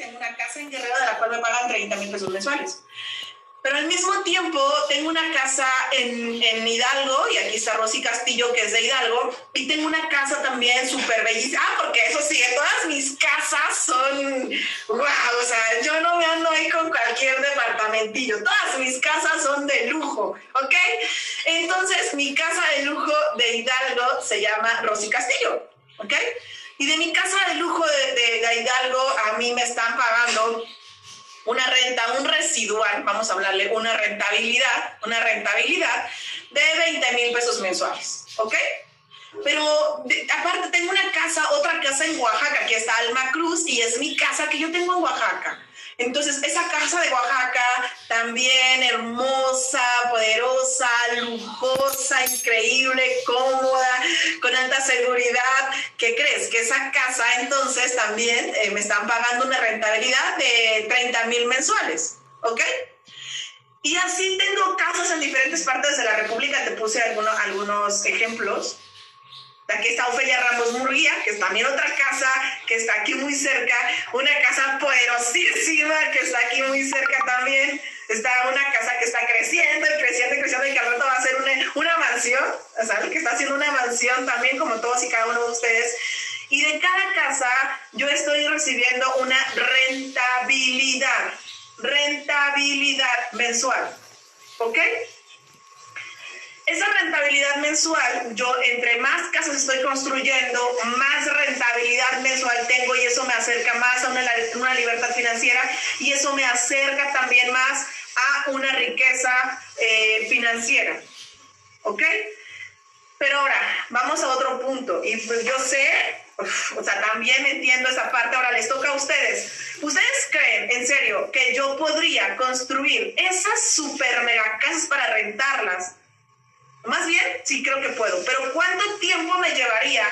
tengo una casa en Guerrero de la cual me pagan 30 mil pesos mensuales. Pero al mismo tiempo tengo una casa en, en, Hidalgo, y aquí está Rosy Castillo, que es de Hidalgo, y tengo una casa también súper bellísima. Ah, porque eso sí, todas mis casas son, wow, o sea, yo no me ando ahí con cualquier departamentillo, todas mis casas son de lujo, ¿ok? Entonces, mi casa de lujo de Hidalgo se llama Rosy Castillo, ¿ok? Y de mi casa de lujo de, Hidalgo, a mí me están pagando una renta, un residual, vamos a hablarle, una rentabilidad, una rentabilidad de 20 mil pesos mensuales, ¿ok? Pero aparte tengo una casa, otra casa en Oaxaca, que está Alma Cruz, y es mi casa que yo tengo en Oaxaca. Entonces, esa casa de Oaxaca, también hermosa, poderosa, lujosa, increíble, cómoda, con alta seguridad. ¿Qué crees? Que esa casa entonces también eh, me están pagando una rentabilidad de 30 mil mensuales. ¿Ok? Y así tengo casas en diferentes partes de la República. Te puse algunos, algunos ejemplos. Aquí está Ofelia Ramos Murguía, que es también otra casa que está aquí muy cerca, una casa poderosísima que está aquí muy cerca también. Está una casa que está creciendo y creciendo y creciendo y que al rato va a ser una, una mansión, ¿sabes? Que está haciendo una mansión también como todos y cada uno de ustedes. Y de cada casa yo estoy recibiendo una rentabilidad, rentabilidad mensual. ¿Ok? Esa rentabilidad mensual, yo entre más casas estoy construyendo, más rentabilidad mensual tengo y eso me acerca más a una, una libertad financiera y eso me acerca también más a una riqueza eh, financiera. ¿Ok? Pero ahora, vamos a otro punto. Y pues yo sé, o sea, también entiendo esa parte. Ahora les toca a ustedes. ¿Ustedes creen, en serio, que yo podría construir esas super mega casas para rentarlas más bien, sí creo que puedo, pero ¿cuánto tiempo me llevaría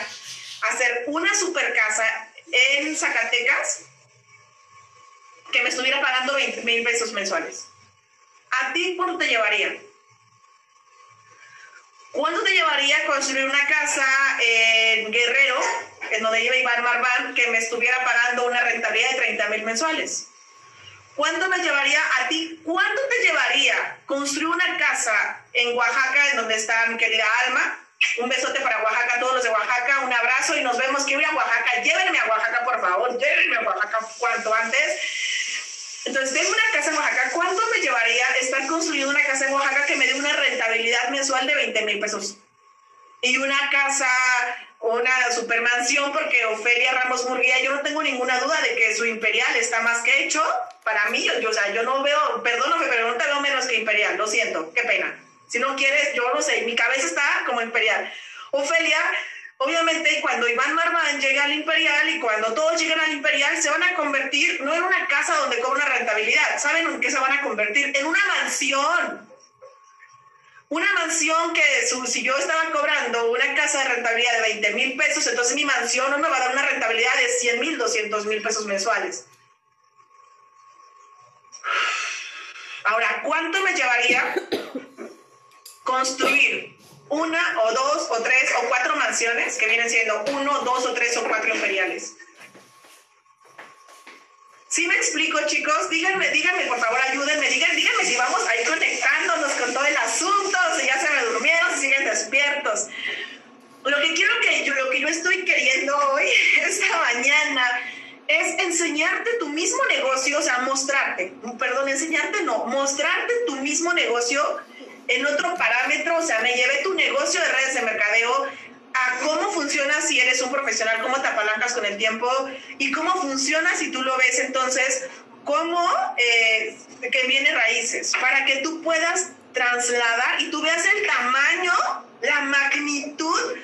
hacer una super casa en Zacatecas que me estuviera pagando 20 mil pesos mensuales? ¿A ti cuánto te llevaría? ¿Cuánto te llevaría construir una casa en Guerrero, en donde iba Iván Marván, que me estuviera pagando una rentabilidad de 30 mil mensuales? ¿Cuánto me llevaría a ti? ¿Cuánto te llevaría construir una casa en Oaxaca, en donde está mi querida Alma? Un besote para Oaxaca, todos los de Oaxaca, un abrazo y nos vemos. Quiero ir a Oaxaca, llévenme a Oaxaca, por favor, llévenme a Oaxaca cuanto antes. Entonces, tengo una casa en Oaxaca. ¿Cuánto me llevaría estar construyendo una casa en Oaxaca que me dé una rentabilidad mensual de 20 mil pesos? Y una casa una supermansión porque Ofelia Ramos Murguía, yo no tengo ninguna duda de que su imperial está más que hecho. Para mí, yo, o sea, yo no veo, perdóname, pero no te veo menos que imperial, lo siento, qué pena. Si no quieres, yo no sé, mi cabeza está como imperial. Ofelia, obviamente, cuando Iván Marván llega al imperial y cuando todos llegan al imperial, se van a convertir no en una casa donde cobra una rentabilidad, ¿saben en qué se van a convertir? En una mansión una mansión que si yo estaba cobrando una casa de rentabilidad de 20 mil pesos, entonces mi mansión no me va a dar una rentabilidad de 100 mil, 200 mil pesos mensuales. Ahora, ¿cuánto me llevaría construir una o dos o tres o cuatro mansiones que vienen siendo uno, dos o tres o cuatro imperiales? ¿Sí me explico, chicos? Díganme, díganme, por favor, ayúdenme, díganme, díganme si vamos ahí conectándonos con todo el asunto, si ya se me durmieron, si siguen despiertos. Lo que quiero que yo, lo que yo estoy queriendo hoy, esta mañana, es enseñarte tu mismo negocio, o sea, mostrarte, perdón, enseñarte no, mostrarte tu mismo negocio en otro parámetro, o sea, me llevé tu negocio de redes de mercadeo a cómo funciona si eres un profesional, cómo te apalancas con el tiempo y cómo funciona si tú lo ves entonces cómo eh, que viene raíces, para que tú puedas trasladar y tú veas el tamaño, la magnitud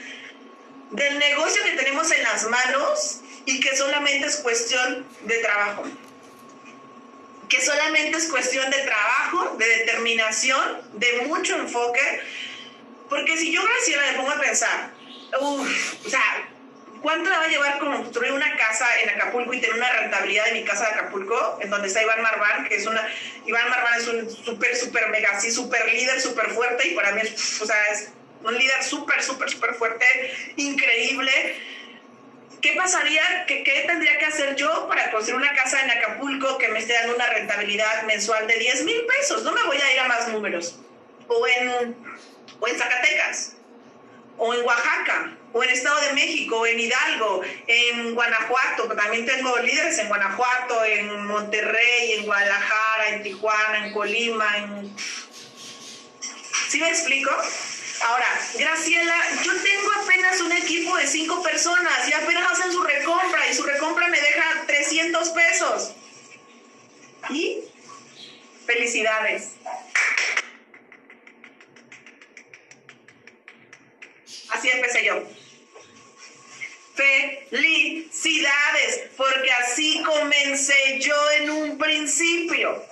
del negocio que tenemos en las manos y que solamente es cuestión de trabajo. Que solamente es cuestión de trabajo, de determinación, de mucho enfoque. Porque si yo, Graciela, me pongo a pensar, Uf, o sea, ¿cuánto le va a llevar construir una casa en Acapulco y tener una rentabilidad de mi casa de Acapulco, en donde está Iván Marván, que es una, Iván Marván es un súper, súper mega, sí, súper líder, súper fuerte, y para mí es, o sea, es un líder súper, súper, súper fuerte, increíble, ¿qué pasaría, qué, tendría que hacer yo para construir una casa en Acapulco que me esté dando una rentabilidad mensual de 10 mil pesos? No me voy a ir a más números. O en, o en Zacatecas, o en Oaxaca, o en Estado de México, o en Hidalgo, en Guanajuato, también tengo líderes en Guanajuato, en Monterrey, en Guadalajara, en Tijuana, en Colima, en... ¿Sí me explico? Ahora, Graciela, yo tengo apenas un equipo de cinco personas y apenas hacen su recompra y su recompra me deja 300 pesos. ¿Y? Felicidades. Así empecé yo. Felicidades, porque así comencé yo en un principio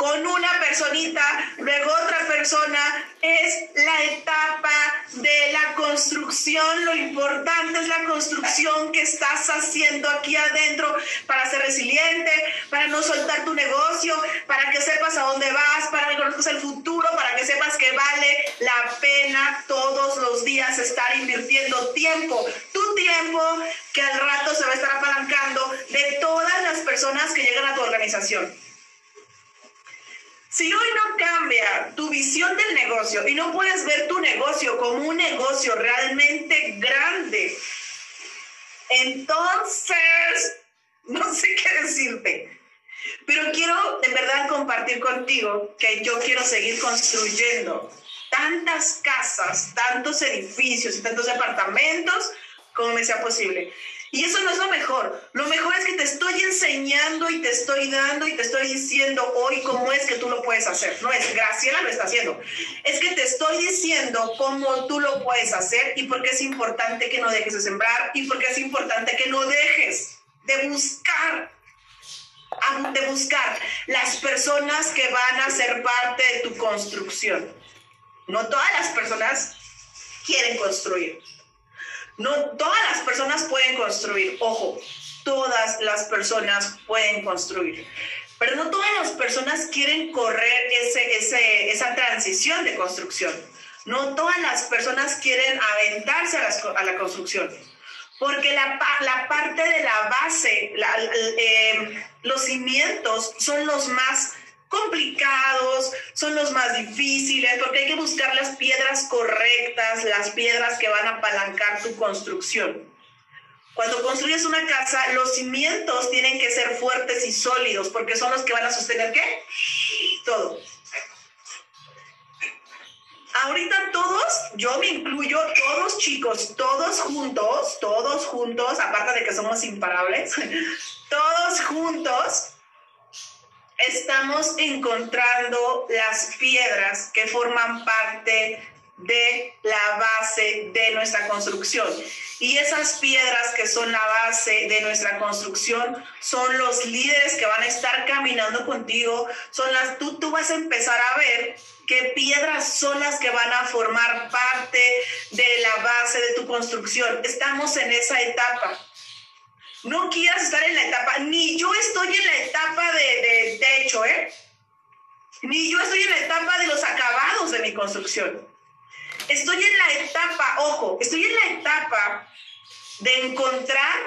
con una personita, luego otra persona, es la etapa de la construcción. Lo importante es la construcción que estás haciendo aquí adentro para ser resiliente, para no soltar tu negocio, para que sepas a dónde vas, para que conozcas el futuro, para que sepas que vale la pena todos los días estar invirtiendo tiempo, tu tiempo que al rato se va a estar apalancando de todas las personas que llegan a tu organización. Si hoy no cambia tu visión del negocio y no puedes ver tu negocio como un negocio realmente grande, entonces no sé qué decirte. Pero quiero de verdad compartir contigo que yo quiero seguir construyendo tantas casas, tantos edificios y tantos departamentos como me sea posible. Y eso no es lo mejor. Lo mejor es que te estoy enseñando y te estoy dando y te estoy diciendo hoy cómo es que tú lo puedes hacer. No es Graciela lo está haciendo. Es que te estoy diciendo cómo tú lo puedes hacer y por qué es importante que no dejes de sembrar y por qué es importante que no dejes de buscar de buscar las personas que van a ser parte de tu construcción. No todas las personas quieren construir. No todas las personas pueden construir, ojo, todas las personas pueden construir, pero no todas las personas quieren correr ese, esa transición de construcción. No todas las personas quieren aventarse a, la construcción, porque la, la, parte de la base, eh, los cimientos son los más complicados, son los más difíciles, porque hay que buscar las piedras correctas, las piedras que van a apalancar tu construcción. Cuando construyes una casa, los cimientos tienen que ser fuertes y sólidos, porque son los que van a sostener qué? Todo. Ahorita todos, yo me incluyo, todos chicos, todos juntos, todos juntos, aparte de que somos imparables, todos juntos estamos encontrando las piedras que forman parte de la base de nuestra construcción. Y esas piedras que son la base de nuestra construcción son los líderes que van a estar caminando contigo, son las tú tú vas a empezar a ver qué piedras son las que van a formar parte de la base de tu construcción. Estamos en esa etapa. No quieras estar en la etapa, ni yo estoy en la etapa de, techo, ¿eh? Ni yo estoy en la etapa de los acabados de mi construcción. Estoy en la etapa, ojo, estoy en la etapa de encontrar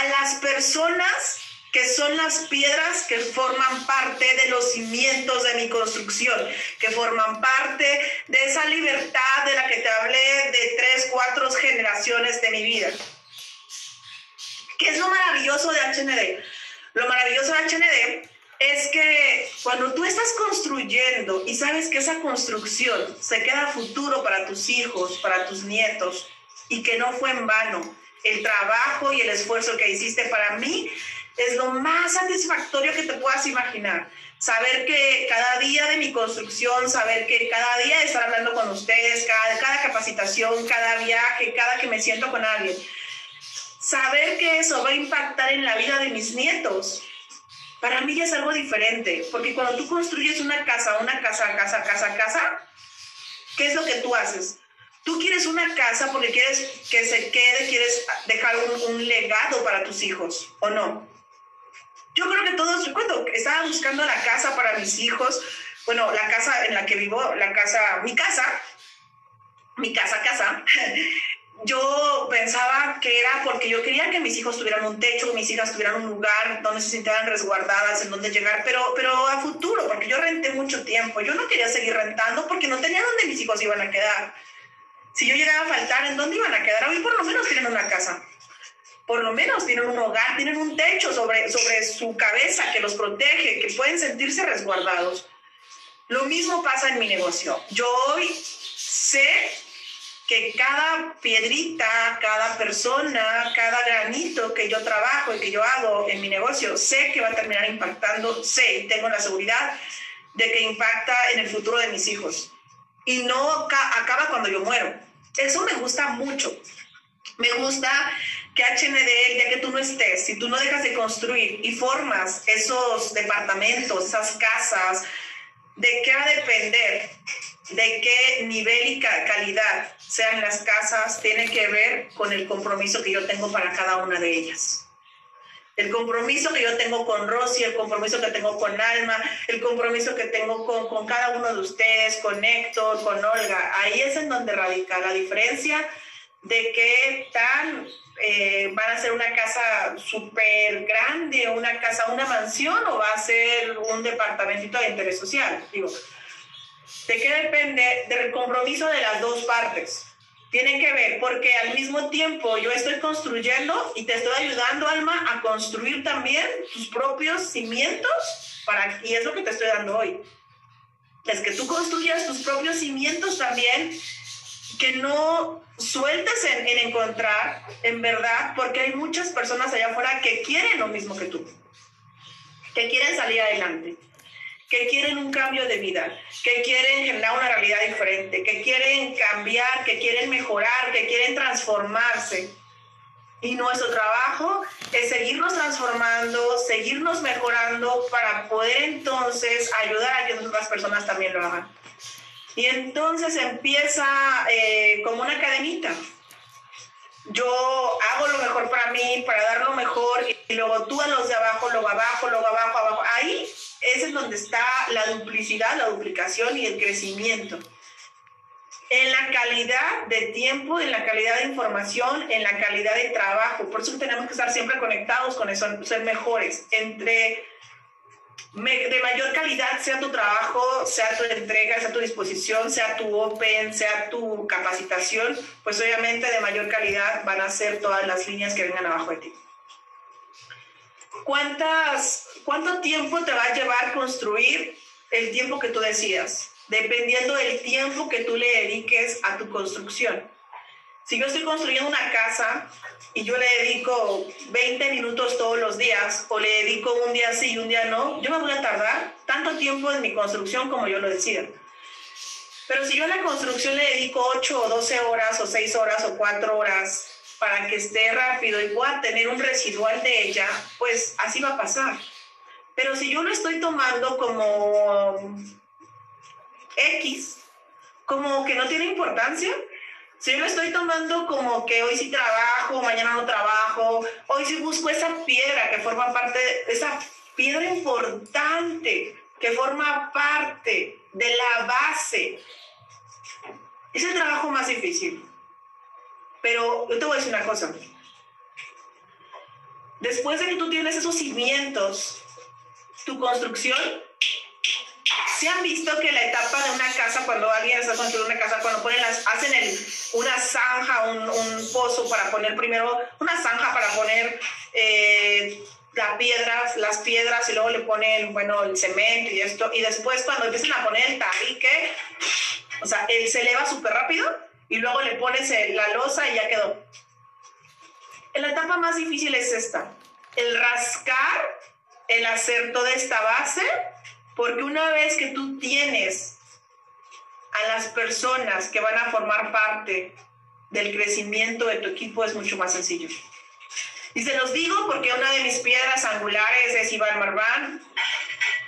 a las personas que son las piedras que forman parte de los cimientos de mi construcción, que forman parte de esa libertad de la que te hablé de tres, cuatro generaciones de mi vida. ¿Qué es lo maravilloso de HND? Lo maravilloso de HND es que cuando tú estás construyendo y sabes que esa construcción se queda futuro para tus hijos, para tus nietos, y que no fue en vano el trabajo y el esfuerzo que hiciste para mí, es lo más satisfactorio que te puedas imaginar. Saber que cada día de mi construcción, saber que cada día de estar hablando con ustedes, cada, cada capacitación, cada viaje, cada que me siento con alguien, saber que eso va a impactar en la vida de mis nietos, para mí ya es algo diferente, porque cuando tú construyes una casa, una casa, casa, casa, casa, ¿qué es lo que tú haces? Tú quieres una casa porque quieres que se quede, quieres dejar un, legado para tus hijos, ¿o no? Yo creo que todos, cuando estaba buscando la casa para mis hijos, bueno, la casa en la que vivo, la casa, mi casa, mi casa, casa, yo pensaba que era porque yo quería que mis hijos tuvieran un techo, que mis hijas tuvieran un lugar donde se sintieran resguardadas, en donde llegar, pero, pero a futuro, porque yo renté mucho tiempo. Yo no quería seguir rentando porque no tenía dónde mis hijos iban a quedar. Si yo llegaba a faltar, ¿en dónde iban a quedar? Hoy por lo menos tienen una casa. Por lo menos tienen un hogar, tienen un techo sobre, sobre su cabeza que los protege, que pueden sentirse resguardados. Lo mismo pasa en mi negocio. Yo hoy sé que cada piedrita, cada persona, cada granito que yo trabajo y que yo hago en mi negocio, sé que va a terminar impactando, sé y tengo la seguridad de que impacta en el futuro de mis hijos. Y no acaba cuando yo muero. Eso me gusta mucho. Me gusta que HND, el día que tú no estés, si tú no dejas de construir y formas esos departamentos, esas casas, ¿de qué va a depender? ¿De qué nivel y calidad sean las casas? Tiene que ver con el compromiso que yo tengo para cada una de ellas. El compromiso que yo tengo con Rosy, el compromiso que tengo con Alma, el compromiso que tengo con, cada uno de ustedes, con Héctor, con Olga. Ahí es en donde radica la diferencia de qué tan eh, van a ser una casa súper grande, una casa, una mansión o va a ser un departamentito de interés social. Digo, ¿de qué depende? Del compromiso de las dos partes. Tiene que ver, porque al mismo tiempo yo estoy construyendo y te estoy ayudando, Alma, a construir también tus propios cimientos, para, y es lo que te estoy dando hoy. Es que tú construyas tus propios cimientos también, que no sueltes en, encontrar, en verdad, porque hay muchas personas allá afuera que quieren lo mismo que tú, que quieren salir adelante, que quieren un cambio de vida, que quieren generar una realidad diferente, que quieren cambiar, que quieren mejorar, que quieren transformarse. Y nuestro trabajo es seguirnos transformando, seguirnos mejorando para poder entonces ayudar a que otras personas también lo hagan. Y entonces empieza eh, como una cadenita. Yo hago lo mejor para mí, para dar lo mejor, y luego tú a los de abajo, luego abajo, luego abajo, abajo. Ahí es en donde está la duplicidad, la duplicación y el crecimiento. En la calidad de tiempo, en la calidad de información, en la calidad de trabajo. Por eso tenemos que estar siempre conectados con eso, ser mejores. Entre de mayor calidad sea tu trabajo, sea tu entrega, sea tu disposición, sea tu open, sea tu capacitación, pues obviamente de mayor calidad van a ser todas las líneas que vengan abajo de ti. ¿Cuántas, ¿Cuánto tiempo te va a llevar construir el tiempo que tú decidas? Dependiendo del tiempo que tú le dediques a tu construcción. Si yo estoy construyendo una casa y yo le dedico 20 minutos todos los días o le dedico un día sí y un día no, yo me voy a tardar tanto tiempo en mi construcción como yo lo decida. Pero si yo a la construcción le dedico 8 o 12 horas o 6 horas o 4 horas para que esté rápido y pueda tener un residual de ella, pues así va a pasar. Pero si yo lo estoy tomando como X, como que no tiene importancia, si yo lo estoy tomando como que hoy sí trabajo, mañana no trabajo, hoy sí busco esa piedra que forma parte, de esa piedra importante que forma parte de la base. Es el trabajo más difícil. Pero yo te voy a decir una cosa. Después de que tú tienes esos cimientos, tu construcción ¿Se han visto que la etapa de una casa, cuando alguien está construyendo una casa, cuando ponen las, hacen una zanja, un, un, pozo para poner primero, una zanja para poner eh, las piedras, las piedras y luego le ponen, bueno, el cemento y esto, y después cuando empiezan a poner el tabique, o sea, él se eleva súper rápido y luego le pones la losa y ya quedó. La etapa más difícil es esta, el rascar, el hacer toda esta base porque una vez que tú tienes a las personas que van a formar parte del crecimiento de tu equipo, es mucho más sencillo. Y se los digo porque una de mis piedras angulares es Iván Marván,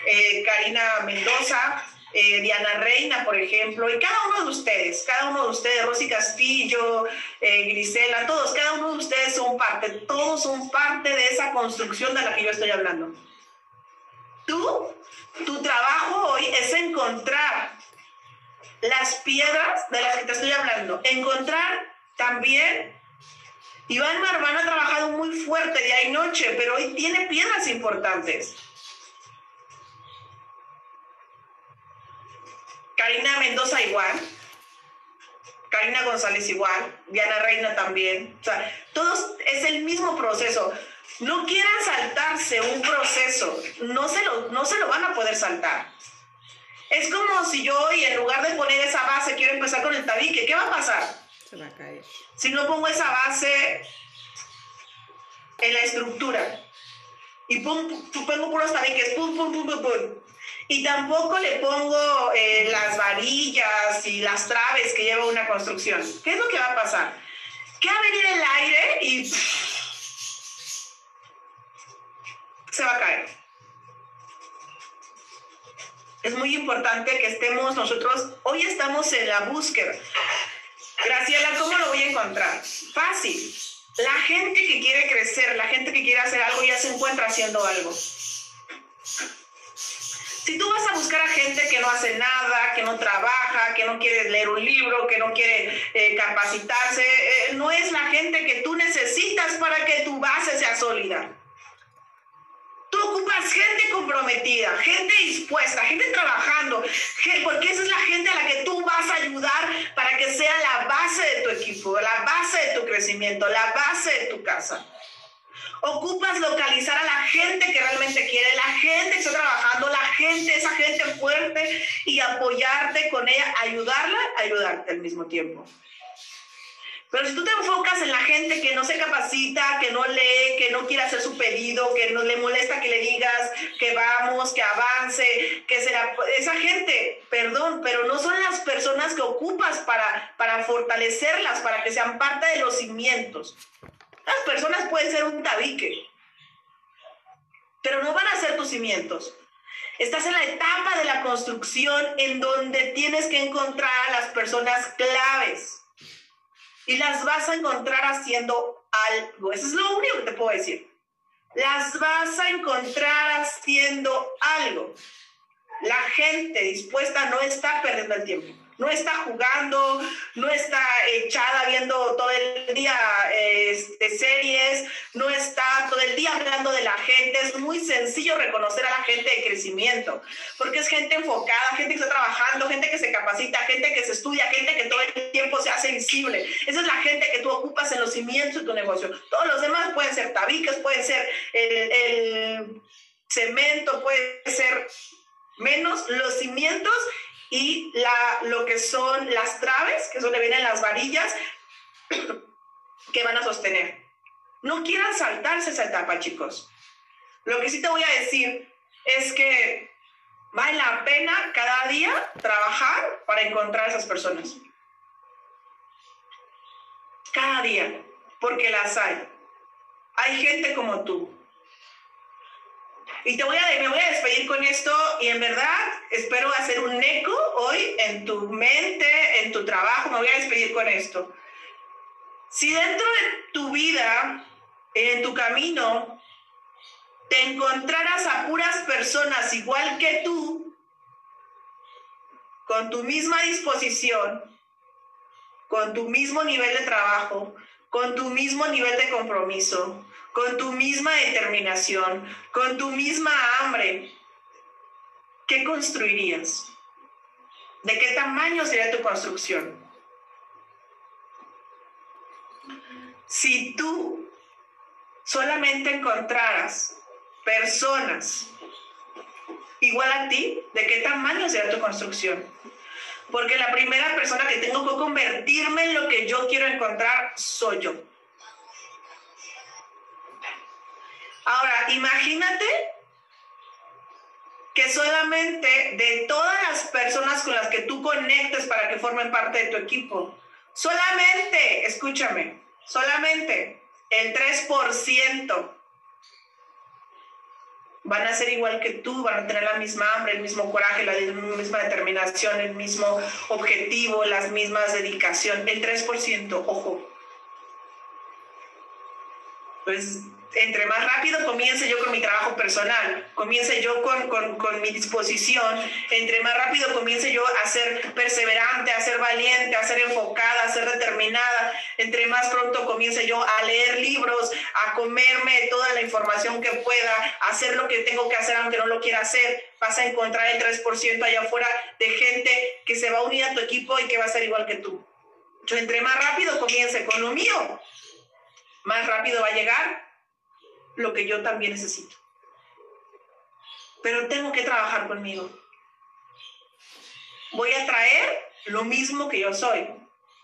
eh, Karina Mendoza, eh, Diana Reina, por ejemplo, y cada uno de ustedes, cada uno de ustedes, Rosy Castillo, eh, Grisela, todos, cada uno de ustedes son parte, todos son parte de esa construcción de la que yo estoy hablando. Tú tu trabajo hoy es encontrar las piedras de las que te estoy hablando, encontrar también. Iván Marván ha trabajado muy fuerte día y noche, pero hoy tiene piedras importantes. Karina Mendoza igual. Karina González igual. Diana Reina también. O sea, todos es el mismo proceso. No quieran saltarse un proceso. No se lo, no se lo van a poder saltar. Es como si yo hoy, en lugar de poner esa base, quiero empezar con el tabique. ¿Qué va a pasar? Se va a caer. Si no pongo esa base en la estructura y pum, pongo puros tabiques, pum, pum, pum, pum, pum. Y tampoco le pongo eh, las varillas y las traves que lleva una construcción. ¿Qué es lo que va a pasar? Que va a venir el aire y se va a caer. Es muy importante que estemos nosotros, hoy estamos en la búsqueda. Graciela, ¿cómo lo voy a encontrar? Fácil. La gente que quiere crecer, la gente que quiere hacer algo ya se encuentra haciendo algo. Si tú vas a buscar a gente que no hace nada, que no trabaja, que no quiere leer un libro, que no quiere eh, capacitarse, eh, no es la gente que tú necesitas para que tu base sea sólida. Gente comprometida, gente dispuesta, gente trabajando, porque esa es la gente a la que tú vas a ayudar para que sea la base de tu equipo, la base de tu crecimiento, la base de tu casa. Ocupas localizar a la gente que realmente quiere, la gente que está trabajando, la gente, esa gente fuerte y apoyarte con ella, ayudarla, ayudarte al mismo tiempo. Pero si tú te enfocas en la gente que no se capacita, que no lee, que no quiere hacer su pedido, que no le molesta que le digas que vamos, que avance, que será esa gente, perdón, pero no son las personas que ocupas para, para fortalecerlas, para que sean parte de los cimientos. Las personas pueden ser un tabique, pero no van a ser tus cimientos. Estás en la etapa de la construcción en donde tienes que encontrar a las personas claves y las vas a encontrar haciendo algo. Eso es lo único que te puedo decir. Las vas a encontrar haciendo algo. La gente dispuesta no está perdiendo el tiempo no está jugando, no está echada viendo todo el día este, series, Es muy sencillo reconocer a la gente de crecimiento, porque es gente enfocada, gente que está trabajando, gente que se capacita, gente que se estudia, gente que todo el tiempo se hace visible. Esa es la gente que tú ocupas en los cimientos de tu negocio. Todos los demás pueden ser tabiques, pueden ser el, el cemento, puede ser menos los cimientos y la, lo que son las traves, que es donde vienen las varillas que van a sostener. No quieran saltarse esa etapa, chicos. Lo que sí te voy a decir es que vale la pena cada día trabajar para encontrar a esas personas. Cada día, porque las hay. Hay gente como tú, y te voy a, me voy a despedir con esto y en verdad espero hacer un eco hoy en tu mente, en tu trabajo, me voy a despedir con esto. Si dentro de tu vida, en tu camino, te encontraras a puras personas igual que tú, con tu misma disposición, con tu mismo nivel de trabajo, con tu mismo nivel de compromiso, con tu misma determinación, con tu misma hambre, ¿qué construirías? ¿De qué tamaño sería tu construcción? Si tú solamente encontraras personas igual a ti, ¿de qué tamaño sería tu construcción? Porque la primera persona que tengo que convertirme en lo que yo quiero encontrar soy yo. Ahora, imagínate que solamente de todas las personas con las que tú conectes para que formen parte de tu equipo, solamente, escúchame, solamente el 3% van a ser igual que tú, van a tener la misma hambre, el mismo coraje, la misma determinación, el mismo objetivo, las mismas dedicación, el 3%, ojo. Pues entre más rápido comience yo con mi trabajo personal, comience yo con, con, con, mi disposición, entre más rápido comience yo a ser perseverante, a ser valiente, a ser enfocada, a ser determinada, entre más pronto comience yo a leer libros, a comerme toda la información que pueda, a hacer lo que tengo que hacer aunque no lo quiera hacer, vas a encontrar el 3% allá afuera de gente que se va a unir a tu equipo y que va a ser igual que tú. Yo entre más rápido comience con lo mío, más rápido va a llegar lo que yo también necesito. Pero tengo que trabajar conmigo. Voy a traer lo mismo que yo soy,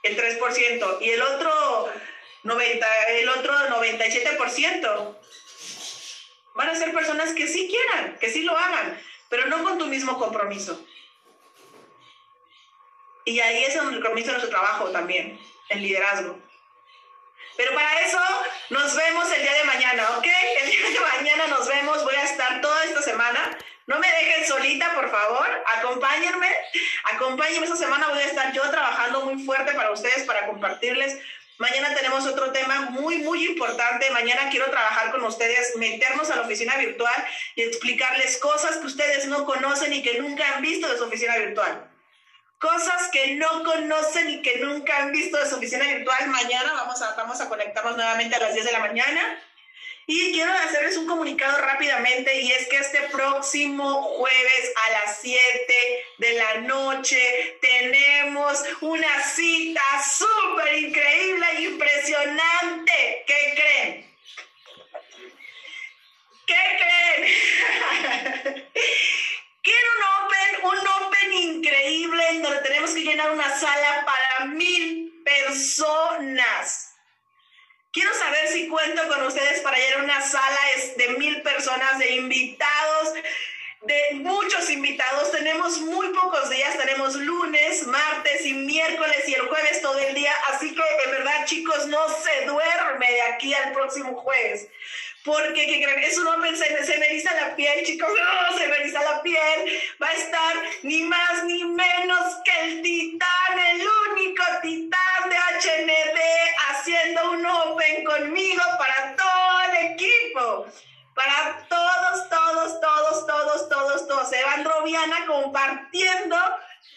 el 3%, y el otro 90, el otro 97% van a ser personas que sí quieran, que sí lo hagan, pero no con tu mismo compromiso. Y ahí es donde de nuestro trabajo también, el liderazgo. Pero para eso nos vemos el día de mañana, ¿ok? El día de mañana nos vemos, voy a estar toda esta semana. No me dejen solita, por favor, acompáñenme, acompáñenme esta semana, voy a estar yo trabajando muy fuerte para ustedes, para compartirles. Mañana tenemos otro tema muy, muy importante. Mañana quiero trabajar con ustedes, meternos a la oficina virtual y explicarles cosas que ustedes no conocen y que nunca han visto de su oficina virtual cosas que no conocen y que nunca han visto de su oficina virtual. Mañana vamos a, vamos a conectarnos nuevamente a las 10 de la mañana. Y quiero hacerles un comunicado rápidamente y es que este próximo jueves a las 7 de la noche tenemos una cita súper increíble e impresionante. ¿Qué creen? ¿Qué creen? Quiero un Open, un Open increíble en donde tenemos que llenar una sala para mil personas. Quiero saber si cuento con ustedes para llenar una sala de mil personas, de invitados, de muchos invitados. Tenemos muy pocos días, tenemos lunes, martes y miércoles y el jueves todo el día. Así que en verdad, chicos, no se duerme de aquí al próximo jueves porque ¿qué creen? Es un hombre, se, se me eriza la piel, chicos, no, se me la piel, va a estar ni más ni menos que el titán, el único titán de HND haciendo un open conmigo para todo el equipo, para todos, todos, todos, todos, todos, todos, Evandro Viana compartiendo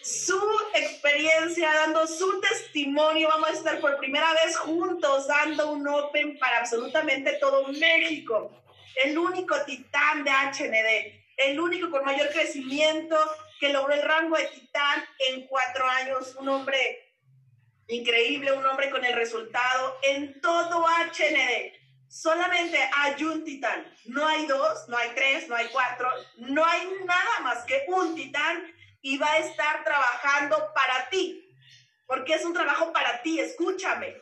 su experiencia, dando su testimonio. Vamos a estar por primera vez juntos dando un Open para absolutamente todo México. El único titán de HND, el único con mayor crecimiento que logró el rango de titán en cuatro años. Un hombre increíble, un hombre con el resultado en todo HND. Solamente hay un titán. No hay dos, no hay tres, no hay cuatro. No hay nada más que un titán y va a estar trabajando para ti, porque es un trabajo para ti, escúchame.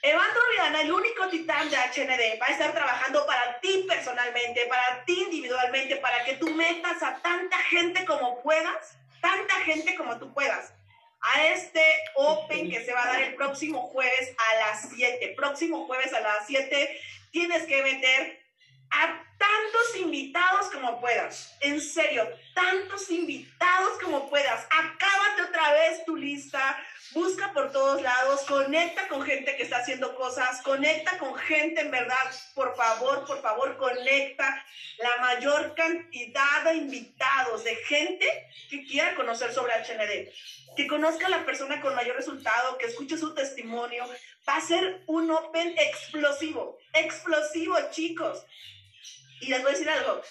Evandro Viana, el único titán de HND, va a estar trabajando para ti personalmente, para ti individualmente, para que tú metas a tanta gente como puedas, tanta gente como tú puedas, a este Open que se va a dar el próximo jueves a las 7. Próximo jueves a las 7 tienes que meter a tantos invitados como puedas. En serio, tantos invitados como puedas. Acábate otra vez tu lista. Busca por todos lados. Conecta con gente que está haciendo cosas. Conecta con gente en verdad. Por favor, por favor, conecta la mayor cantidad de invitados, de gente que quiera conocer sobre HND. Que conozca a la persona con mayor resultado, que escuche su testimonio. Va a ser un Open explosivo. Explosivo, chicos. Y les voy a decir algo,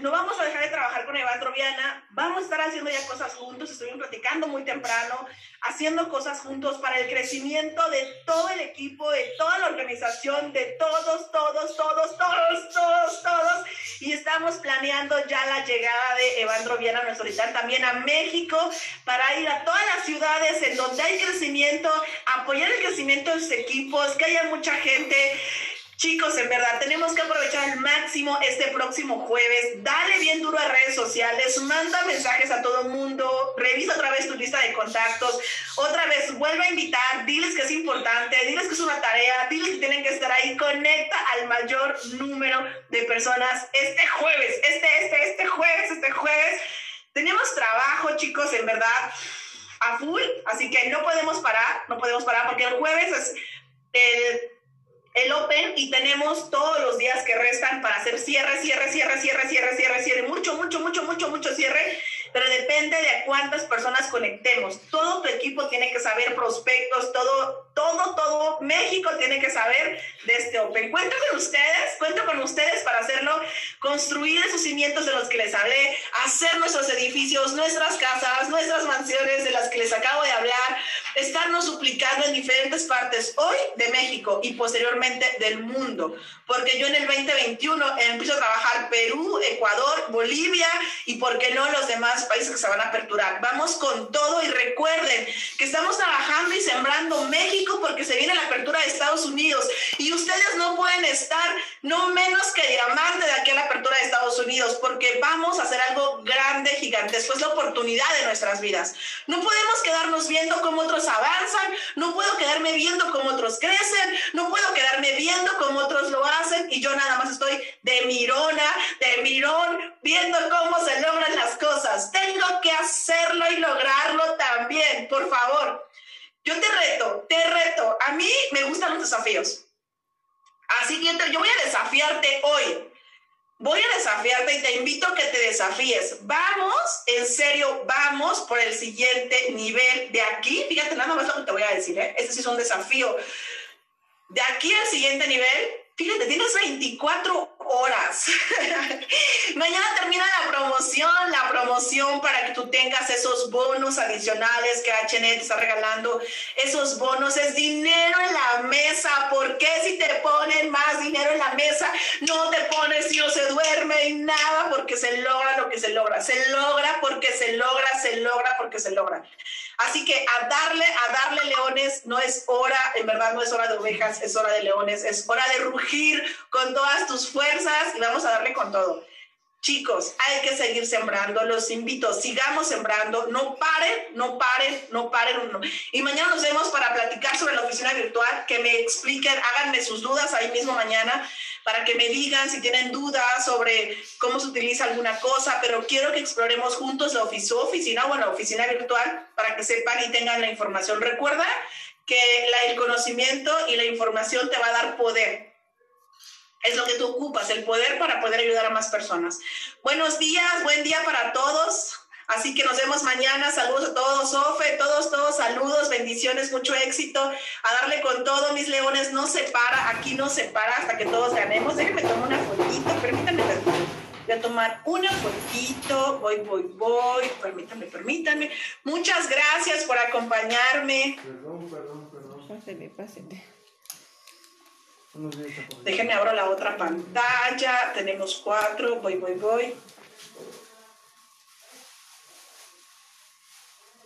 no vamos a dejar de trabajar con Evandro Viana, vamos a estar haciendo ya cosas juntos, estuvimos platicando muy temprano, haciendo cosas juntos para el crecimiento de todo el equipo, de toda la organización, de todos, todos, todos, todos, todos, todos. Y estamos planeando ya la llegada de Evandro Viana, nuestro titán, también a México, para ir a todas las ciudades en donde hay crecimiento, apoyar el crecimiento de sus equipos, que haya mucha gente Chicos, en verdad, tenemos que aprovechar al máximo este próximo jueves. Dale bien duro a redes sociales, manda mensajes a todo el mundo, revisa otra vez tu lista de contactos, otra vez vuelve a invitar, diles que es importante, diles que es una tarea, diles que tienen que estar ahí, conecta al mayor número de personas este jueves, este, este, este jueves, este jueves. Tenemos trabajo, chicos, en verdad, a full, así que no podemos parar, no podemos parar porque el jueves es el el Open y tenemos todos los días que restan para hacer cierre, cierre, cierre, cierre, cierre, cierre, cierre, mucho, mucho, mucho, mucho, mucho cierre, pero depende de cuántas personas conectemos. Todo tu equipo tiene que saber prospectos, todo, todo, todo México tiene que saber de este Open. Cuento con ustedes, cuento con ustedes para hacerlo, construir esos cimientos de los que les hablé, hacer nuestros edificios, nuestras casas, nuestras mansiones de las que les acabo de hablar, estarnos suplicando en diferentes partes hoy de México y posteriormente del mundo, porque yo en el 2021 empiezo a trabajar Perú, Ecuador, Bolivia y por qué no los demás países que se van a aperturar. Vamos con todo y recuerden que estamos trabajando y sembrando México porque se viene la apertura de Estados Unidos y ustedes no pueden estar no menos que diamante de aquí a la apertura de Estados Unidos porque vamos a hacer algo grande, gigantesco, es la oportunidad de nuestras vidas. No podemos quedarnos viendo cómo otros avanzan, no puedo quedarme viendo cómo otros crecen, no puedo quedarme viendo cómo otros lo hacen y yo nada más estoy de mirona, de mirón, viendo cómo se logran las cosas. Tengo que hacerlo y lograrlo también, por favor. Yo te reto, te reto. A mí me gustan los desafíos. Así que yo voy a desafiarte hoy. Voy a desafiarte y te invito a que te desafíes. Vamos, en serio, vamos por el siguiente nivel de aquí. Fíjate nada más lo que te voy a decir, ¿eh? Este sí es un desafío. De aquí al siguiente nivel, Fíjate, tienes 24 horas. Mañana termina la promoción, la promoción para que tú tengas esos bonos adicionales que HN te está regalando. Esos bonos es dinero en la mesa. ¿Por qué si te ponen más dinero en la mesa no te pones si no se duerme y nada? Porque se logra lo que se logra. Se logra porque se logra, se logra porque se logra. Así que a darle, a darle leones, no es hora, en verdad no es hora de ovejas, es hora de leones, es hora de rugir con todas tus fuerzas y vamos a darle con todo. Chicos, hay que seguir sembrando, los invito, sigamos sembrando, no paren, no paren, no paren. No. Y mañana nos vemos para platicar sobre la oficina virtual, que me expliquen, háganme sus dudas ahí mismo mañana, para que me digan si tienen dudas sobre cómo se utiliza alguna cosa, pero quiero que exploremos juntos la oficina o la oficina virtual para que sepan y tengan la información. Recuerda que el conocimiento y la información te va a dar poder es lo que tú ocupas, el poder para poder ayudar a más personas. Buenos días, buen día para todos. Así que nos vemos mañana. Saludos a todos, Ofe, todos, todos, saludos, bendiciones, mucho éxito. A darle con todo, mis leones. No se para, aquí no se para hasta que todos ganemos. Déjenme tomar una fotito, permítanme. Voy a tomar una fotito. Voy, voy, voy. Permítanme, permítanme. Muchas gracias por acompañarme. Perdón, perdón, perdón. Pásale, pásale. Déjenme abro la otra pantalla. Tenemos cuatro. Voy, voy, voy.